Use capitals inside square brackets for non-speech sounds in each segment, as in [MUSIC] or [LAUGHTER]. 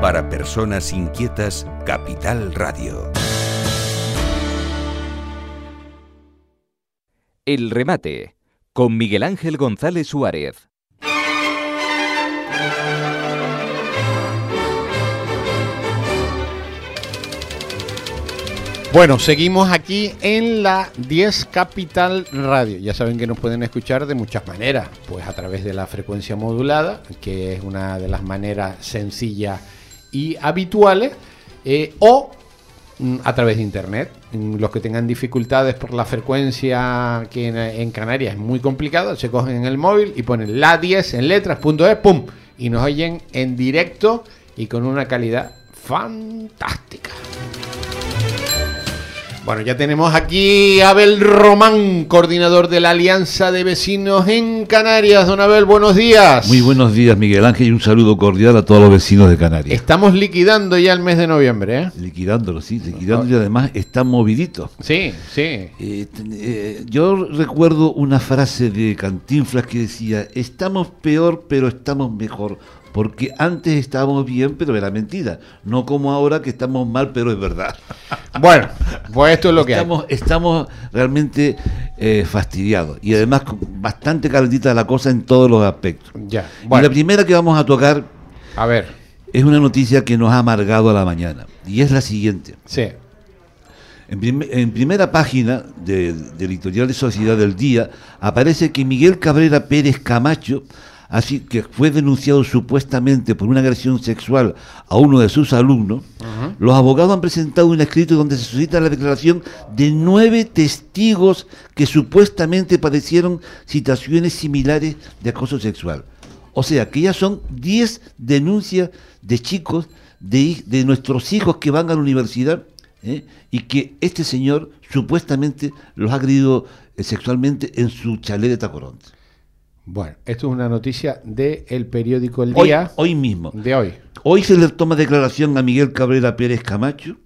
para personas inquietas, Capital Radio. El remate con Miguel Ángel González Suárez. Bueno, seguimos aquí en la 10 Capital Radio. Ya saben que nos pueden escuchar de muchas maneras, pues a través de la frecuencia modulada, que es una de las maneras sencillas y habituales, eh, o mm, a través de internet. Mm, los que tengan dificultades por la frecuencia que en, Canarias es muy complicado, se cogen el móvil y ponen la 10 en letras.es, ¡pum! Y nos oyen en directo y con una calidad fantástica. Bueno, ya tenemos aquí a Abel Román, coordinador de la Alianza de Vecinos en Canarias. Don Abel, buenos días. Muy buenos días, Miguel Ángel, y un saludo cordial a todos los vecinos de Canarias. Estamos liquidando ya el mes de noviembre, ¿eh? Liquidándolo, sí, liquidando y además está movidito. Sí, sí. Eh, eh, yo recuerdo una frase de Cantinflas que decía, estamos peor, pero estamos mejor porque antes estábamos bien, pero era mentira, no como ahora que estamos mal, pero es verdad. [LAUGHS] Bueno, pues esto es lo que estamos, Estamos realmente eh, fastidiados y además bastante calentita la cosa en todos los aspectos. Ya. Y la primera que vamos a tocar, a ver, es una noticia que nos ha amargado a la mañana y es la siguiente. Sí. En, primera página del editorial de Sociedad del Día aparece que Miguel Cabrera Pérez Camacho así que fue denunciado supuestamente por una agresión sexual a uno de sus alumnos, los abogados han presentado un escrito donde se suscita la declaración de nueve testigos que supuestamente padecieron situaciones similares de acoso sexual. O sea, que ya son diez denuncias de chicos, de, nuestros hijos que van a la universidad, ¿eh? y que este señor supuestamente los ha agredido eh, sexualmente en su chalet de Tacoronte. Bueno, esto es una noticia del periódico El Día. Hoy, mismo. De hoy. Hoy se le toma declaración a Miguel Cabrera Pérez Camacho.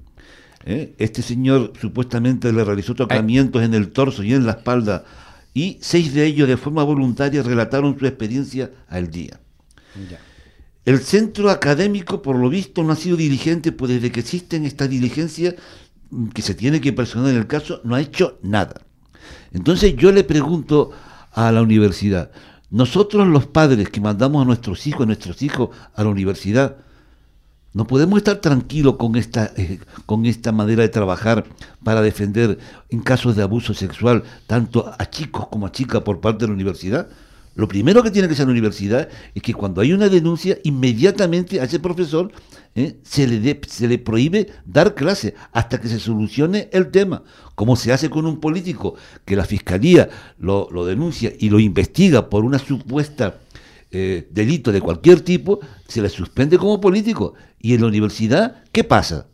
¿eh? Este señor supuestamente le realizó tocamientos en el torso y en la espalda y seis de ellos de forma voluntaria relataron su experiencia al día. El centro académico, por lo visto, no ha sido diligente, pues desde que existen estas diligencias mm, que se tiene que personar en el caso, no ha hecho nada. Entonces yo le pregunto a la universidad, nosotros los padres que mandamos a nuestros hijos, a nuestros hijos a la universidad, no podemos estar tranquilos con esta, eh, con esta manera de trabajar para defender en casos de abuso sexual tanto a chicos como a chicas por parte de la universidad. Lo primero que tiene que hacer la universidad es que cuando hay una denuncia, inmediatamente a ese profesor ¿eh? se, le se le prohíbe dar clase hasta que se solucione el tema. Como se hace con un político que la fiscalía lo, denuncia y lo investiga por una supuesta eh, delito de cualquier tipo, se le suspende como político. Y en la universidad, ¿qué pasa?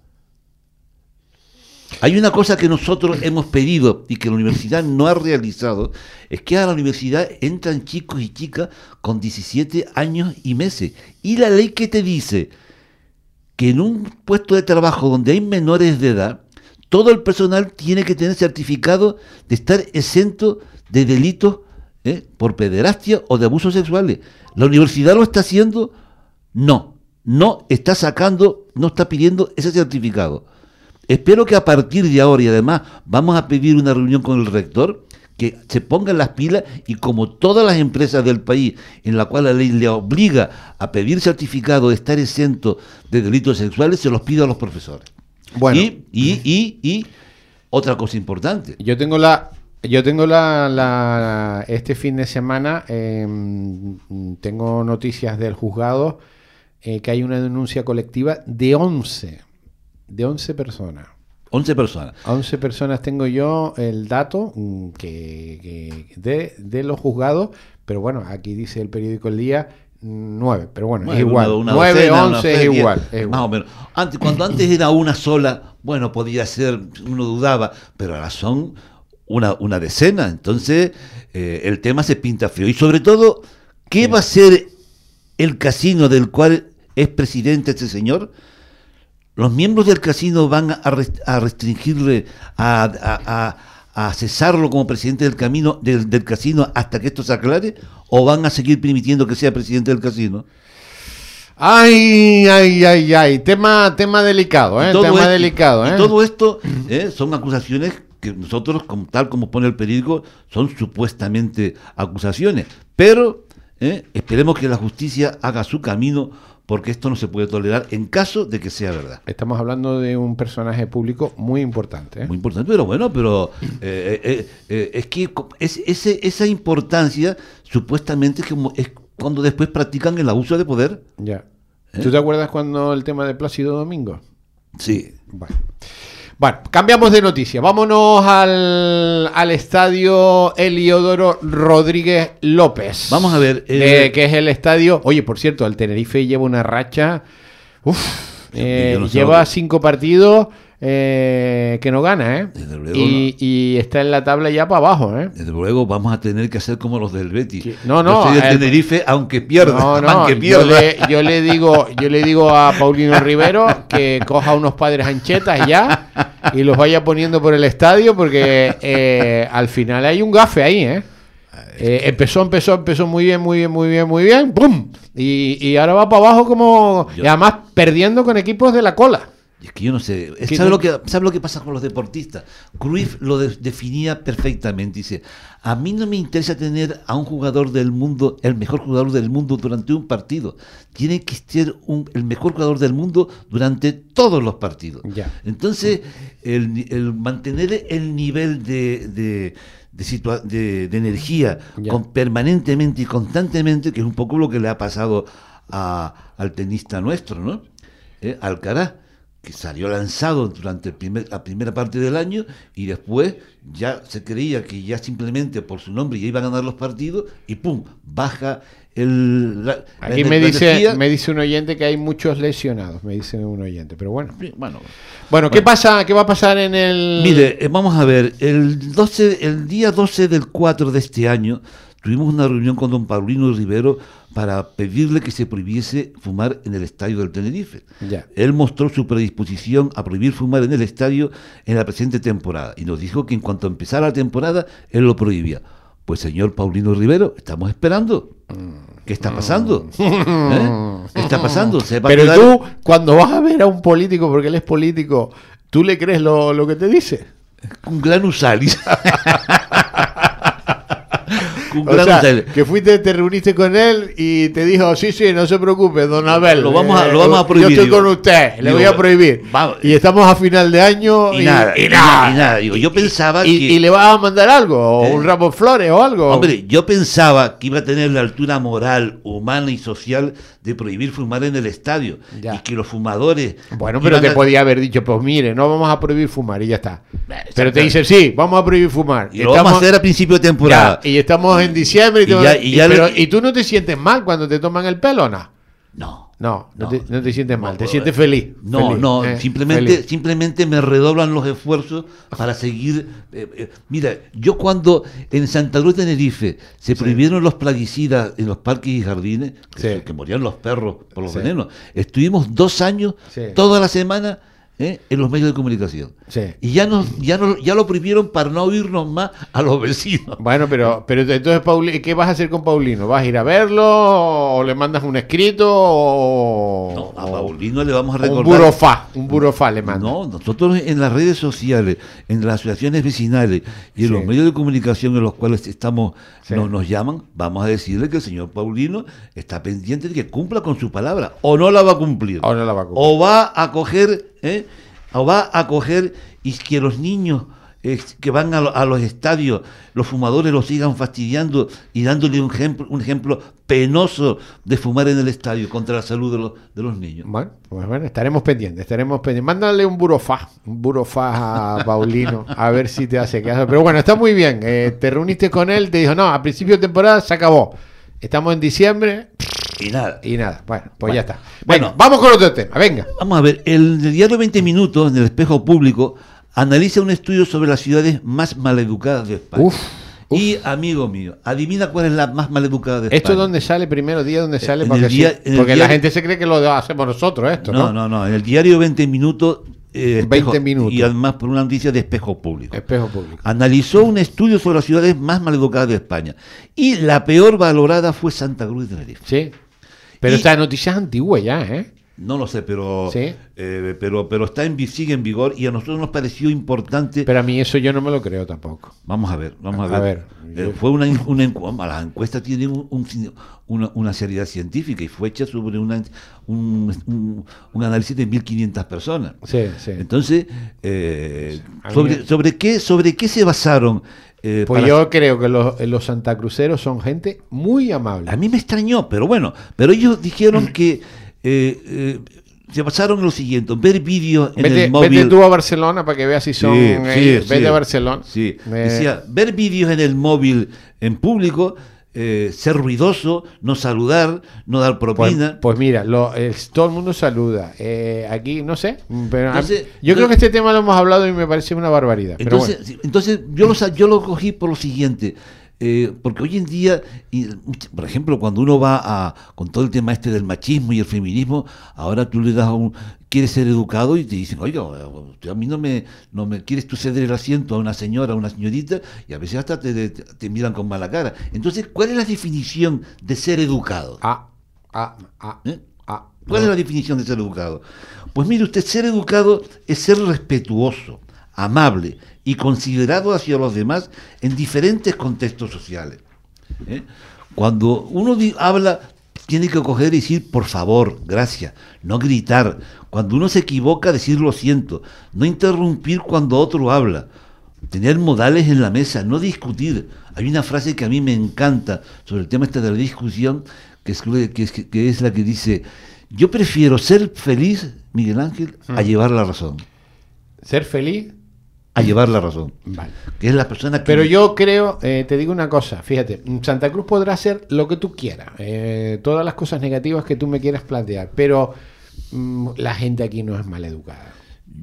Hay una cosa que nosotros hemos pedido y que la universidad no ha realizado, es que a la universidad entran chicos y chicas con 17 años y meses. Y la ley que te dice que en un puesto de trabajo donde hay menores de edad, todo el personal tiene que tener certificado de estar exento de delitos ¿eh? por pederastia o de abusos sexuales. ¿La universidad lo está haciendo? No, no está sacando, no está pidiendo ese certificado. Espero que a partir de ahora, y además vamos a pedir una reunión con el rector, que se pongan las pilas y como todas las empresas del país en la cual la ley le obliga a pedir certificado de estar exento de delitos sexuales, se los pida a los profesores. Bueno. Y, y, y, otra cosa importante. Yo tengo la... Yo tengo la, este fin de semana em, tengo noticias del juzgado eh, que hay una denuncia colectiva de 11 de 11 personas. 11 personas. 11 personas tengo yo el dato mm, que, de, los juzgados, pero bueno, aquí dice el periódico El Día, nueve, pero bueno, es Bueno, igual. una- una nueve, docena, una once es feria, igual. es igual. Más o menos. Antes, cuando antes era una sola, bueno, podía ser, uno dudaba, pero ahora son una, una decena. Entonces, eh, el tema se pinta feo. Y sobre todo, ¿qué va a ser el casino del cual es presidente este señor? ¿Los miembros del casino van a, rest- a restringirle, a, a- a- a cesarlo como presidente del, camino, del, del casino hasta que esto se aclare? ¿O van a seguir permitiendo que sea presidente del casino? Ay, ay, ay, ay. Tema, tema delicado, ¿eh? Tema esto- delicado, ¿eh? todo esto eh, son acusaciones que nosotros, como, tal como pone el periódico, son supuestamente acusaciones. Pero eh, esperemos que la justicia haga su camino porque esto no se puede tolerar en caso de que sea verdad. Estamos hablando de un personaje público muy importante, ¿eh? Muy importante, pero bueno, pero eh, eh, es que es, ese- esa importancia supuestamente es, como, es cuando después practican el abuso de poder. Ya. ¿Tú te acuerdas cuando el tema de Plácido Domingo? Sí. Bueno. Bueno, cambiamos de noticia. Vámonos al, al estadio Eliodoro Rodríguez López. Vamos a ver, Eh, eh, que es el estadio. Oye, por cierto, el Tenerife lleva una racha. Uf, eh, yo no sé lleva cinco partidos eh, que no gana, ¿eh? Desde luego Y, y está en la tabla ya para abajo, ¿eh? Desde luego vamos a tener que hacer como los del Betis. No, no, Yo soy del el- Tenerife, aunque pierda, No, no, aunque yo pierda. le, yo le digo, yo le digo a Paulino Rivero que coja unos padres anchetas ya y los vaya poniendo por el estadio porque eh, al final hay un gafe ahí, ¿eh? Eh, empezó, empezó, empezó muy bien, muy bien, muy bien, muy bien, ¡pum! Y, y ahora va para abajo como... Yo- Y además perdiendo con equipos de la cola. Es que yo no sé. ¿Qué ¿Sabe lo, que, ¿Sabe lo que pasa con los deportistas? Cruyff lo de- definía perfectamente. Dice, a mí no me interesa tener a un jugador del mundo, el mejor jugador del mundo durante un partido. Tiene que ser un- el mejor jugador del mundo durante todos los partidos. Ya. Entonces, el, mantener el nivel de... de de, situa- de- de energía con- permanentemente y constantemente, que es un poco lo que le ha pasado a- al tenista nuestro, ¿no? Eh, Alcaraz, que salió lanzado durante el primer- la primera parte del año y después ya se creía que ya simplemente por su nombre ya iba a ganar los partidos y ¡pum! baja el, la, Aquí me dice, me dice un oyente que hay muchos lesionados, me dice un oyente, pero bueno. Sí, Bueno, Bueno, ¿qué pasa? ¿Qué va a pasar en el...? Mire, eh, vamos a ver, el, 12, el día 12 del 4 de este año tuvimos una reunión con don Paulino Rivero para pedirle que se prohibiese fumar en el estadio del Tenerife. Ya. Él mostró su predisposición a prohibir fumar en el estadio en la presente temporada y nos dijo que en cuanto empezara la temporada, él lo prohibía. Pues señor Paulino Rivero, estamos esperando. ¿Qué está pasando? ¿Eh? ¿Qué está pasando? ¿Se va a Pero quedar- tú, cuando vas a ver a un político, porque él es político, ¿tú le crees lo, lo que te dice? Un gran usalis. O sea, que fuiste, te reuniste con él y te dijo, sí, sí, no se preocupe, don Abel. Lo vamos a- eh, lo vamos a prohibir, Yo estoy digo. con usted, le voy a prohibir. y estamos a final de año Y, nada, y, nada, y nada. Digo, yo pensaba Y, que. y le vas a mandar algo, o ¿Eh? un ramo de flores o algo. Hombre, yo pensaba que iba a tener la altura moral, humana y social de prohibir fumar en el estadio. Ya. Y que los fumadores. Bueno, pero te a- podía haber dicho, pues mire, no vamos a prohibir fumar y ya está. exacto. Pero te dice, sí, vamos a prohibir fumar. Y lo vamos a hacer a principio de temporada. Ya, y estamos en diciembre y, Y ya- y ya pero- le- ¿y tú no te sientes mal cuando te toman el pelo, no? No. No, no, No. te, no te sientes mal, No, te sientes feliz. No, feliz, no, eh, simplemente, feliz. simplemente me redoblan los esfuerzos para seguir. eh, eh, mira, yo cuando en Santa Cruz de Tenerife se prohibieron los plaguicidas en los parques y jardines, que, Sí. que morían los perros por los Sí. venenos, estuvimos dos años, toda la semana, eh, en los medios de comunicación. Sí. Y ya, nos, ya, no, ya lo prohibieron para no oírnos más a los vecinos. Bueno, pero, pero entonces, Pauli, ¿qué vas a hacer con Paulino? ¿Vas a ir a verlo o le mandas un escrito o, No, a Paulino le vamos a o un recordar. burofá? Un burofá le mandas. No, nosotros en las redes sociales, en las asociaciones vecinales y en Sí. los medios de comunicación en los cuales estamos, Sí. nos, nos llaman, vamos a decirle que el señor Paulino está pendiente de que cumpla con su palabra, o no la va a cumplir, O no la va a cumplir. o va a coger, ¿eh? O va a coger y que los niños eh, que van a, lo- a los estadios, los fumadores los sigan fastidiando y dándole un ejemplo, un ejemplo penoso de fumar en el estadio contra la salud de los, de los niños. Bueno, pues bueno, estaremos pendientes, estaremos pendientes. Mándale un burofá, un burofá a [LAUGHS] Paulino, a ver si te hace caso. Pero bueno, está muy bien. eh, te reuniste con él, te dijo, no, a principio de temporada se acabó. Estamos en diciembre Y nada. y nada. Bueno, pues Bueno. ya está. Bueno. Bueno, vamos con otro tema. Venga. Vamos a ver, el, el diario 20 Minutos, en el espejo público, analiza un estudio sobre las ciudades más maleducadas de España. Uf, Y, amigo mío, adivina cuál es la más maleducada de España. ¿Esto es donde sale primero día? donde sale? en Porque, sí, día- el porque la gente se cree que lo hacemos nosotros esto, No, ¿no? no, no, en el diario 20 Minutos. Eh, 20 minutos. Y además por una noticia de espejo público. Espejo público. Analizó un estudio sobre las ciudades más maleducadas de España. Y la peor valorada fue Santa Cruz de Tenerife. Sí. Pero Y- esta noticia es antigua ya, ¿eh? No lo sé, pero, Sí. eh, pero, pero está en, sigue en vigor y a nosotros nos pareció importante. Pero a mí eso yo no me lo creo tampoco. Vamos a ver, vamos a A ver. ver, Eh, fue una, una encu- la encuesta tiene un- un- una, una seriedad científica y fue hecha sobre una, un, un- análisis de 1.500 personas. Sí, sí. Entonces, eh, sobre, sobre, qué, ¿sobre qué se basaron? eh, Pues yo creo que los, los santacruceros son gente muy amable. A mí me extrañó, pero bueno, pero ellos dijeron que eh, eh, se basaron en lo siguiente, ver vídeos en Vete, el móvil. vete tú a Barcelona para que veas si son. Sí, eh, sí, vete sí. a Barcelona. Sí. Eh, Decía, ver vídeos en el móvil en público, eh, ser ruidoso, no saludar, no dar pues, propina. pues mira, lo- todo el mundo saluda. Eh, aquí, no sé. Pero a- yo creo que este tema lo hemos hablado y me parece una barbaridad. pero entonces, bueno. entonces yo, lo, yo lo cogí por lo siguiente. Eh, porque hoy en día, y, por ejemplo, cuando uno va a, con todo el tema este del machismo y el feminismo, ahora tú le das a un, quieres ser educado y te dicen, oiga, a mí no me, no me quieres tú ceder el asiento a una señora, a una señorita, y a veces hasta te, te- te miran con mala cara. Entonces, ¿cuál es la definición de ser educado? Ah, ah, ah, ¿Eh? ah. ¿Cuál es la definición de ser educado? Pues mire usted, ser educado es ser respetuoso, amable y considerado hacia los demás en diferentes contextos sociales. ¿eh? Cuando uno habla, tiene que coger y decir por favor, gracias, no gritar. Cuando uno se equivoca, decir lo siento, no interrumpir cuando otro habla. Tener modales en la mesa, no discutir. Hay una frase que a mí me encanta sobre el tema este de la discusión, que es, que es, que es la que dice, yo prefiero ser feliz, Miguel Ángel, a llevar la razón. Ser feliz. A llevar la razón. Vale. Que es la persona que... Pero yo creo, eh, te digo una cosa, fíjate, Santa Cruz podrá hacer lo que tú quieras, eh, todas las cosas negativas que tú me quieras plantear, pero mm, la gente aquí no es maleducada.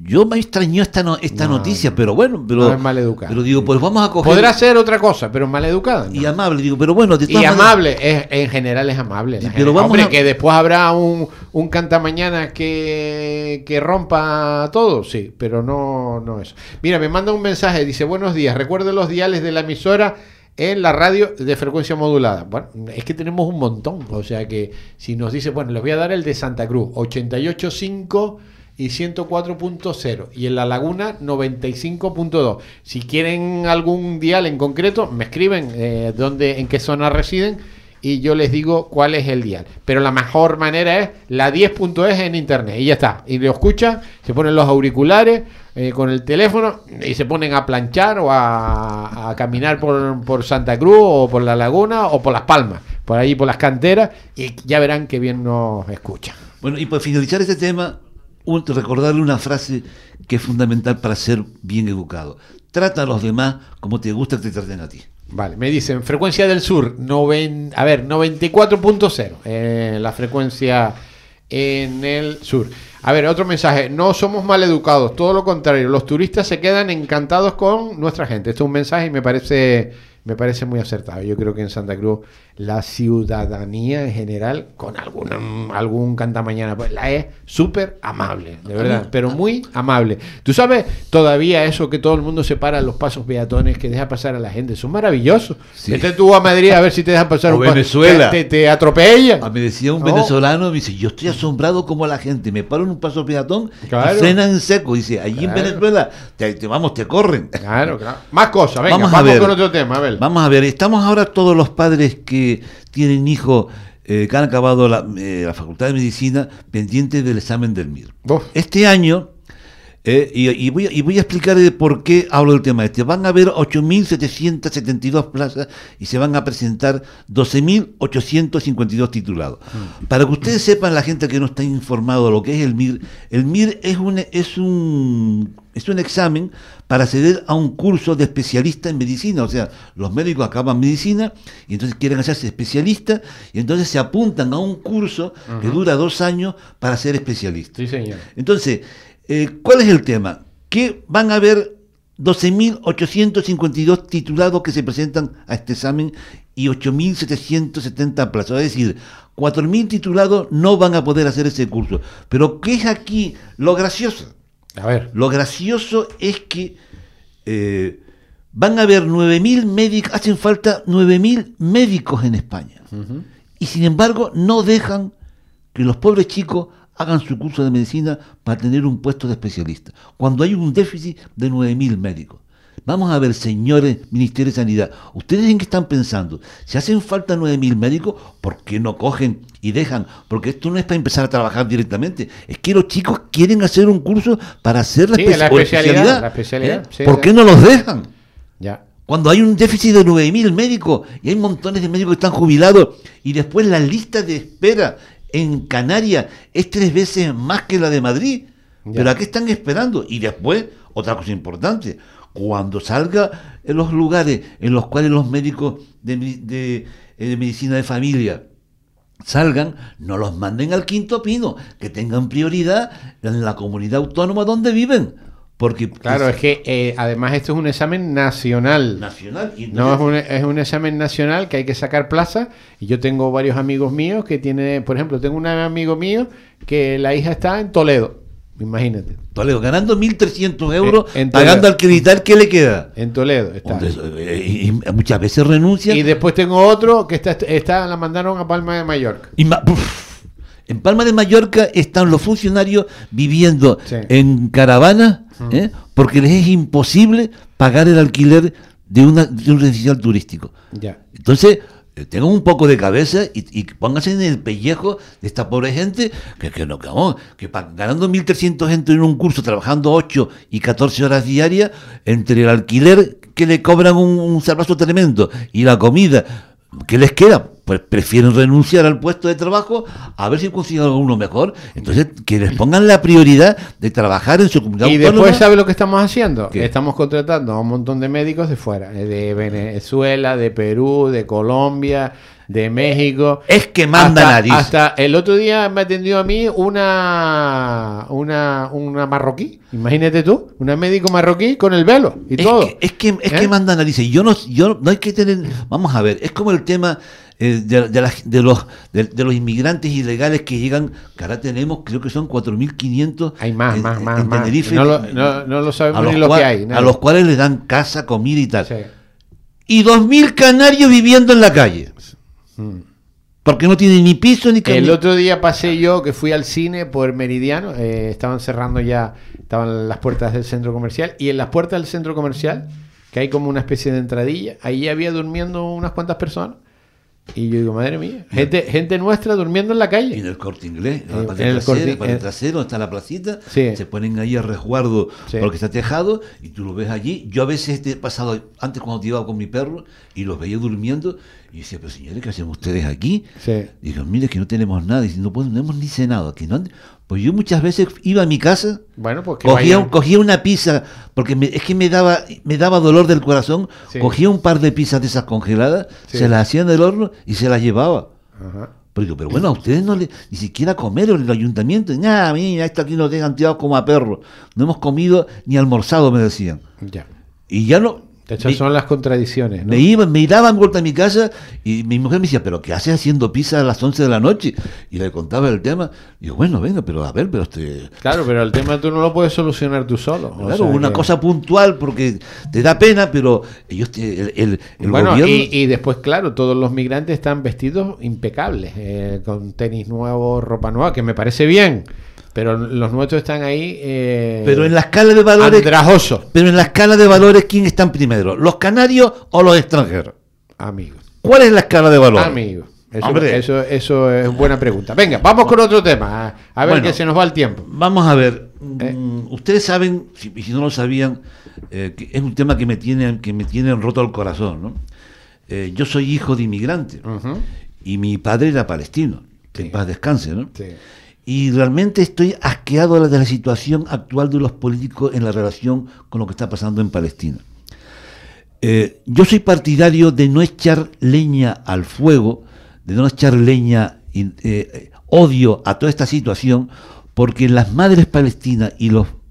Yo me extrañó esta, no- esta No, noticia, no. pero bueno, pero... No es maleducada. Pero digo, pues vamos a coger... Podrá ser otra cosa, pero maleducada. no. Y amable, digo, pero bueno, de Y maneras- amable, es, en general es amable. la Sí, gente. pero vamos Hombre, a- que después habrá un, un cantamañana que, que rompa todo, sí, pero no, no eso. Mira, me manda un mensaje, dice, buenos días, recuerde los diales de la emisora en la radio de frecuencia modulada. Bueno, es que tenemos un montón, o sea que si nos dice, bueno, les voy a dar el de Santa Cruz, 88.5 y 104.0 y en La Laguna 95.2. Si quieren algún dial en concreto, me escriben eh, dónde, en qué zona residen y yo les digo cuál es el dial. Pero la mejor manera es la 10.es en internet y ya está. Y lo escuchan, se ponen los auriculares eh, con el teléfono y se ponen a planchar o a, caminar por, por Santa Cruz o por La Laguna o por Las Palmas, por ahí por las canteras y ya verán que bien nos escuchan. Bueno, y para finalizar este tema, recordarle una frase que es fundamental para ser bien educado. Trata a los demás como te gusta que te traten a ti. Vale, me dicen frecuencia del sur, noven, a ver, 94.0, eh, la frecuencia en el sur. A ver, otro mensaje, no somos maleducados, todo lo contrario, los turistas se quedan encantados con nuestra gente. Esto es un mensaje y me parece, me parece muy acertado. Yo creo que en Santa Cruz la ciudadanía en general, con algún, algún cantamañana, pues la es súper amable, de verdad, pero muy amable. Tú sabes, todavía eso que todo el mundo se para en los pasos peatones, que deja pasar a la gente, eso es maravilloso. Sí. Vete tú a Madrid a ver si te dejan pasar O un Venezuela. Te, te, te atropellan. Ah, Me decía un No. venezolano, me dice, yo estoy asombrado como la gente, me paro en un paso peatón Claro. y frenan en seco. Dice, allí en. Venezuela, te, te- vamos, te corren. Claro, claro. Más cosas, venga, Vamos vamos, a ver. con otro tema, a ver. Vamos a ver, estamos ahora todos los padres que tienen hijos eh, que han acabado la, eh, la Facultad de Medicina pendientes del examen del MIR. Uf. Este año, eh, y, y voy, a- y voy a explicar de por qué hablo del tema este, van a haber 8.772 plazas y se van a presentar 12.852 titulados. Para que ustedes sepan, la gente que no está informado de lo que es el MIR, el MIR es un, es un es un examen para acceder a un curso de especialista en medicina. O sea, los médicos acaban medicina y entonces quieren hacerse especialistas y entonces se apuntan a un curso que dura dos años para ser especialista. Sí, señor. Entonces, eh, ¿cuál es el tema? Que van a haber 12.852 titulados que se presentan a este examen y 8.770 plazos. Es decir, 4.000 titulados no van a poder hacer ese curso. Pero ¿qué es aquí lo gracioso? A ver. Lo gracioso es que eh, van a haber 9.000 médicos, hacen falta 9.000 médicos en España. Y sin embargo no dejan que los pobres chicos hagan su curso de medicina para tener un puesto de especialista, cuando hay un déficit de 9.000 médicos. Vamos a ver, señores Ministerio de Sanidad, ¿ustedes en qué están pensando? Si hacen falta 9.000 médicos, ¿por qué no cogen y dejan? Porque esto no es para empezar a trabajar directamente, es que los chicos quieren hacer un curso para hacer la, Sí, espe- la especialidad, la especialidad, ¿eh? sí, ¿Por sí. qué no los dejan? Ya. Cuando hay un déficit de 9.000 médicos y hay montones de médicos que están jubilados y después la lista de espera en Canarias es tres veces más que la de Madrid. Ya. Pero ¿a qué están esperando? Y después, otra cosa importante, cuando salga en los lugares en los cuales los médicos de, eh, de medicina de familia salgan, no los manden al quinto pino, que tengan prioridad en la comunidad autónoma donde viven. Porque Claro, es que eh, además esto es un examen nacional. nacional. y No, es un, es un examen nacional que hay que sacar plaza. Y yo tengo varios amigos míos que tienen, por ejemplo, tengo un amigo mío que la hija está en Toledo. Imagínate. Toledo, ganando 1.300 euros, pagando al creditar, ¿qué le queda? En Toledo está. Eh, y, y muchas veces renuncia. Y después tengo otro que está, está, la mandaron a Palma de Mallorca. y ma- uf. en Palma de Mallorca están los funcionarios viviendo Sí. en caravana ¿eh? porque les es imposible pagar el alquiler de, una, de un residencial turístico. Ya. Entonces, eh, tengan un poco de cabeza y, y pónganse en el pellejo de esta pobre gente que, que no, vamos, que pa- ganando 1.300 gente en un curso, trabajando 8 y 14 horas diarias, entre el alquiler que le cobran un, un salvazo tremendo y la comida, ¿qué les queda? Pues prefieren renunciar al puesto de trabajo a ver si consiguen alguno mejor. Entonces, que les pongan la prioridad de trabajar en su comunidad Y autónoma. después, ¿sabe lo que estamos haciendo? ¿Qué? Estamos contratando a un montón de médicos de fuera, eh, de Venezuela, de Perú, de Colombia, de México. Es que manda hasta, nariz. Hasta el otro día me atendió a mí una, una, una marroquí. Imagínate tú, una médico marroquí con el velo y es todo. Que, es que, es ¿Eh? que manda narices. Yo no, yo no hay que tener. Vamos a ver, es como el tema eh, de, de las- de los de, de los inmigrantes ilegales que llegan. Que ahora tenemos, creo que son 4.500 Hay más, en- más, en más, más. Tenerife, No lo, no, no lo sabemos a los, ni lo cual- que hay. a los cuales les dan casa, comida y tal. Sí. Y 2.000 canarios viviendo en la calle. Porque no tienen ni piso ni El camino. otro día pasé yo que fui al cine por Meridiano, eh, estaban cerrando ya, estaban las puertas del centro comercial y en las puertas del centro comercial, que hay como una especie de entradilla, ahí había durmiendo unas cuantas personas y yo digo, madre mía, gente, gente nuestra durmiendo en la Y en calle. el corte inglés, en Eh, la parte en el trasera, Corte- el eh, trasero, donde está la placita, Sí. se ponen ahí a resguardo Sí. porque está tejado y tú lo ves allí. Yo a veces he pasado antes cuando te iba con mi perro y los veía durmiendo y decía, pero señores, ¿qué hacen ustedes aquí? Sí. Digo, mire que no tenemos nada, y dice, no, podemos- no hemos ni cenado aquí. ¿no? Pues yo muchas veces iba a mi casa, Bueno, pues que cogía, cogía una pizza, porque me- es que me daba, me daba dolor del corazón, Sí. cogía un par de pizzas de esas congeladas, Sí. se las hacía en el horno y se las llevaba. Ajá. Pero, digo, pero bueno, a ustedes no le, ni siquiera comer en el ayuntamiento. Nada, mira, esto aquí nos dejan tirados como a perros. No hemos comido ni almorzado, me decían. Ya. Y ya no. Estas Me, son las contradicciones. ¿no? me iban, me daban vuelta a mi casa y mi mujer me decía, ¿pero qué haces haciendo pizza a las 11 de la noche? Y le contaba el tema. Digo, bueno, venga, pero a ver, pero este. Claro, pero el tema tú no lo puedes solucionar tú solo. o Claro, sea una que- cosa puntual porque te da pena, pero ellos, te- el, el, el bueno, gobierno. y, y después, claro, todos los migrantes están vestidos impecables, eh, con tenis nuevos, ropa nueva, que me parece bien, pero los nuestros están ahí. eh, pero en la escala de valores. andrajosos, Pero en la escala de valores, ¿quién están primero? ¿Los canarios o los extranjeros? amigos. ¿Cuál es la escala de valores? Amigos. Eso, Hombre. eso, eso es buena pregunta. Venga, vamos con otro tema. A, a ver Bueno. que se nos va el tiempo. Vamos a ver. ¿Eh? mm, Ustedes saben, si, si no lo sabían, eh, que es un tema que me tiene, que me tiene roto el corazón. ¿no? Eh, yo soy hijo de inmigrante y mi padre era palestino. Que Sí. en paz descanse, ¿no? Sí. Y realmente estoy asqueado de la situación actual de los políticos en la relación con lo que está pasando en Palestina. Eh, yo soy partidario de no echar leña al fuego, de no echar leña, eh, odio a toda esta situación, porque las madres palestinas y,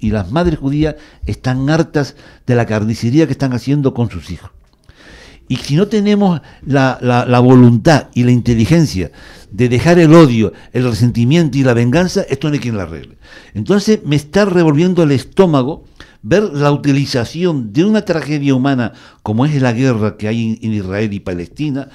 las madres judías están hartas de la carnicería que están haciendo con sus hijos. Y si no tenemos la, la, voluntad y la inteligencia de dejar el odio, el resentimiento y la venganza, esto no hay quien la arregle. Entonces me está revolviendo el estómago ver la utilización de una tragedia humana como es la guerra que hay en Israel y Palestina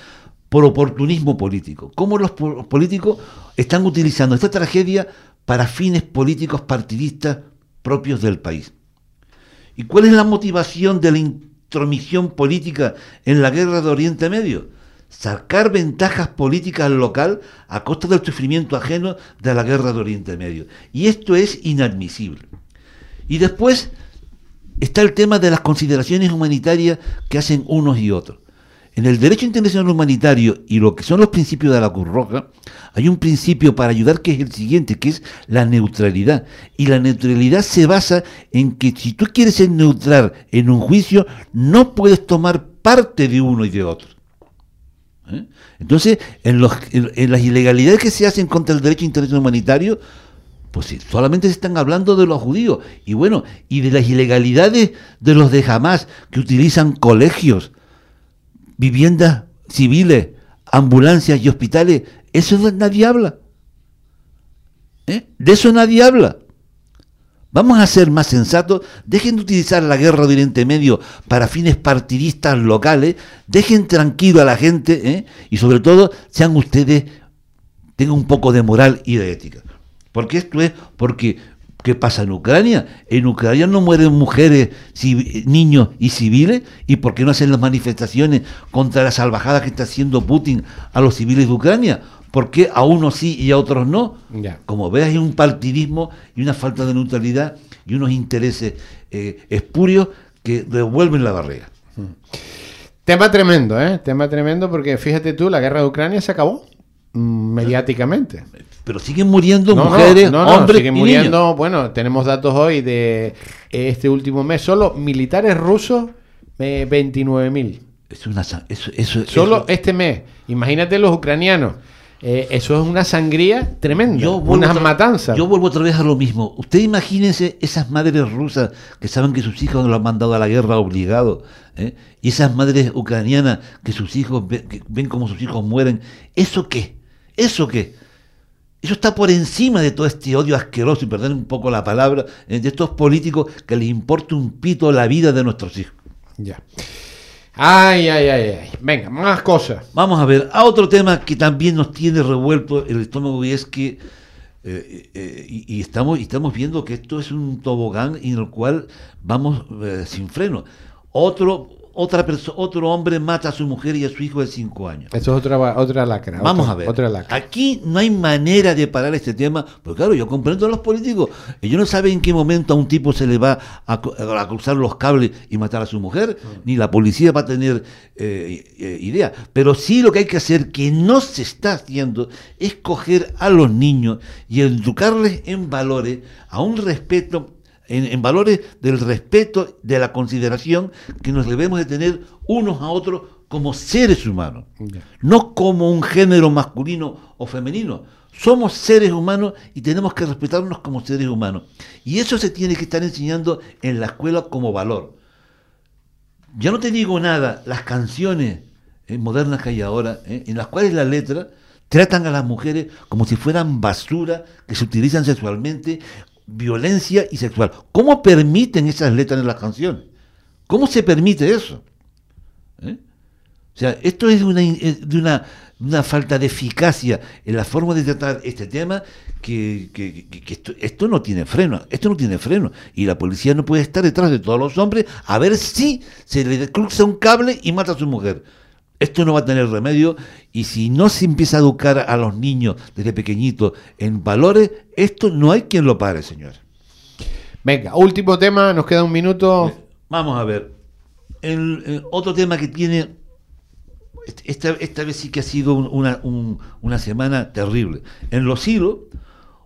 por oportunismo político. Cómo los políticos están utilizando esta tragedia para fines políticos partidistas propios del país. ¿Y cuál es la motivación de la intromisión política en la guerra de Oriente Medio. Sacar ventajas políticas local a costa del sufrimiento ajeno de la guerra de Oriente Medio. Y esto es inadmisible. Y después está el tema de las consideraciones humanitarias que hacen unos y otros. En el derecho internacional humanitario y lo que son los principios de la Cruz Roja, hay un principio para ayudar que es el siguiente, que es la neutralidad. Y la neutralidad se basa en que si tú quieres ser neutral en un juicio, no puedes tomar parte de uno y de otro. ¿Eh? Entonces, en, las ilegalidades que se hacen contra el derecho internacional humanitario, pues solamente se están hablando de los judíos. Y bueno, y de las ilegalidades de los de Hamas, que utilizan colegios, viviendas civiles, ambulancias y hospitales, eso nadie habla. ¿Eh? De eso nadie habla. Vamos a ser más sensatos, dejen de utilizar la guerra de Oriente Medio para fines partidistas locales, dejen tranquilo a la gente ¿eh? y sobre todo sean ustedes, tengan un poco de moral y de ética. Porque esto es porque ¿Qué pasa en Ucrania? En Ucrania no mueren mujeres, niños y civiles. ¿Y por qué no hacen las manifestaciones contra la salvajada que está haciendo Putin a los civiles de Ucrania? ¿Por qué a unos sí y a otros no? Como ves, hay un partidismo y una falta de neutralidad y unos intereses eh, espurios que devuelven la barrera. Tema tremendo, ¿eh? Tema tremendo porque fíjate tú, la guerra de Ucrania se acabó mm, mediáticamente pero siguen muriendo mujeres, no, no, hombres siguen muriendo. Bueno, tenemos datos hoy de este último mes solo militares rusos, eh, 29.000. Es una, eso, eso, solo este mes. Imagínate los ucranianos. Eh, eso es una sangría tremenda, unas matanzas. Yo vuelvo otra vez a lo mismo. Usted imagínense esas madres rusas que saben que sus hijos lo han mandado a la guerra obligado, ¿eh? y esas madres ucranianas que sus hijos que ven como sus hijos mueren. ¿Eso qué? ¿Eso qué? Eso está por encima de todo este odio asqueroso, y perder un poco la palabra, eh, de estos políticos que les importa un pito la vida de nuestros hijos. Ya. Ay, ay, ay, ay. Venga, más cosas. Vamos a ver, a otro tema que también nos tiene revuelto el estómago y es que eh, eh, y, estamos, y estamos viendo que esto es un tobogán en el cual vamos sin freno. Otro, otra otro hombre mata a su mujer y a su hijo de cinco años. Eso es otra, otra lacra. Vamos a ver. Otra Aquí no hay manera de parar este tema, porque claro, yo comprendo a los políticos. Ellos no saben en qué momento a un tipo se le va a, cruzar los cables y matar a su mujer, ni la policía va a tener eh, eh, idea. Pero sí lo que hay que hacer, que no se está haciendo, es coger a los niños y educarles en valores, a un respeto en, valores del respeto, de la consideración que nos debemos de tener unos a otros como seres humanos, no como un género masculino o femenino. Somos seres humanos y tenemos que respetarnos como seres humanos. Y eso se tiene que estar enseñando en la escuela como valor. Ya no te digo nada, las canciones eh, modernas que hay ahora, eh, en las cuales la letra tratan a las mujeres como si fueran basura que se utilizan sexualmente, violencia y sexual. ¿Cómo permiten esas letras en las canciones? ¿Cómo se permite eso? ¿Eh? O sea, esto es de una, una, falta de eficacia en la forma de tratar este tema que, esto, no tiene freno, esto no tiene freno. Y la policía no puede estar detrás de todos los hombres a ver si se le cruza un cable y mata a su mujer. Esto no va a tener remedio y si no se empieza a educar a los niños desde pequeñitos en valores, esto no hay quien lo pare, señor. Venga, último tema, nos queda un minuto. Vamos a ver. El, otro tema que tiene, esta, esta, vez sí que ha sido una, una semana terrible. En los hilos,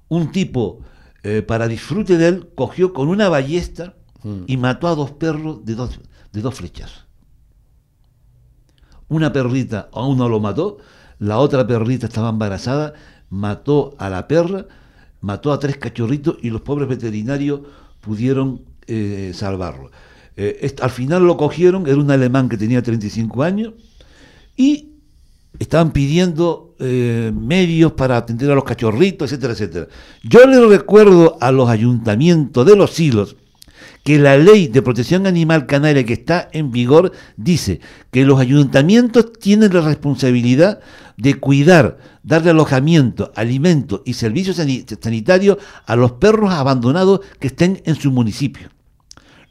un tipo, eh, para disfrute de él, cogió con una ballesta Mm. y mató a dos perros de dos, de dos flechas. Una perrita a uno lo mató, la otra perrita estaba embarazada, mató a la perra, mató a tres cachorritos y los pobres veterinarios pudieron eh, salvarlo. Eh, al final lo cogieron, era un alemán que tenía 35 años y estaban pidiendo eh, medios para atender a los cachorritos, etcétera, etcétera. Yo le recuerdo a los ayuntamientos de los silos que la ley de protección animal canaria que está en vigor dice que los ayuntamientos tienen la responsabilidad de cuidar, darle alojamiento, alimento y servicios sani- sanitarios a los perros abandonados que estén en su municipio.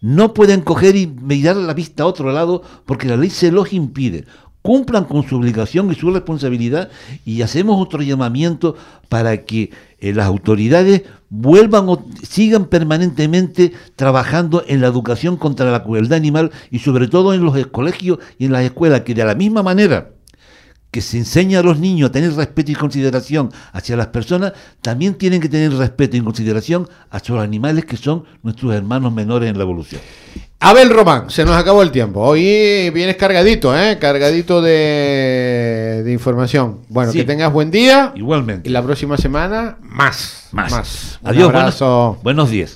No pueden coger y mirar la vista a otro lado porque la ley se los impide. Cumplan con su obligación y su responsabilidad y hacemos otro llamamiento para que eh, las autoridades vuelvan o sigan permanentemente trabajando en la educación contra la crueldad animal y sobre todo en los colegios y en las escuelas, que de la misma manera que se enseña a los niños a tener respeto y consideración hacia las personas, también tienen que tener respeto y consideración hacia los animales que son nuestros hermanos menores en la evolución. Abel Román, se nos acabó el tiempo. Hoy vienes cargadito, ¿eh? Cargadito de, de información. Bueno, Sí. que tengas buen día. Igualmente. Y la próxima semana, más. Más. Un Adiós, buenos, abrazo. buenos días.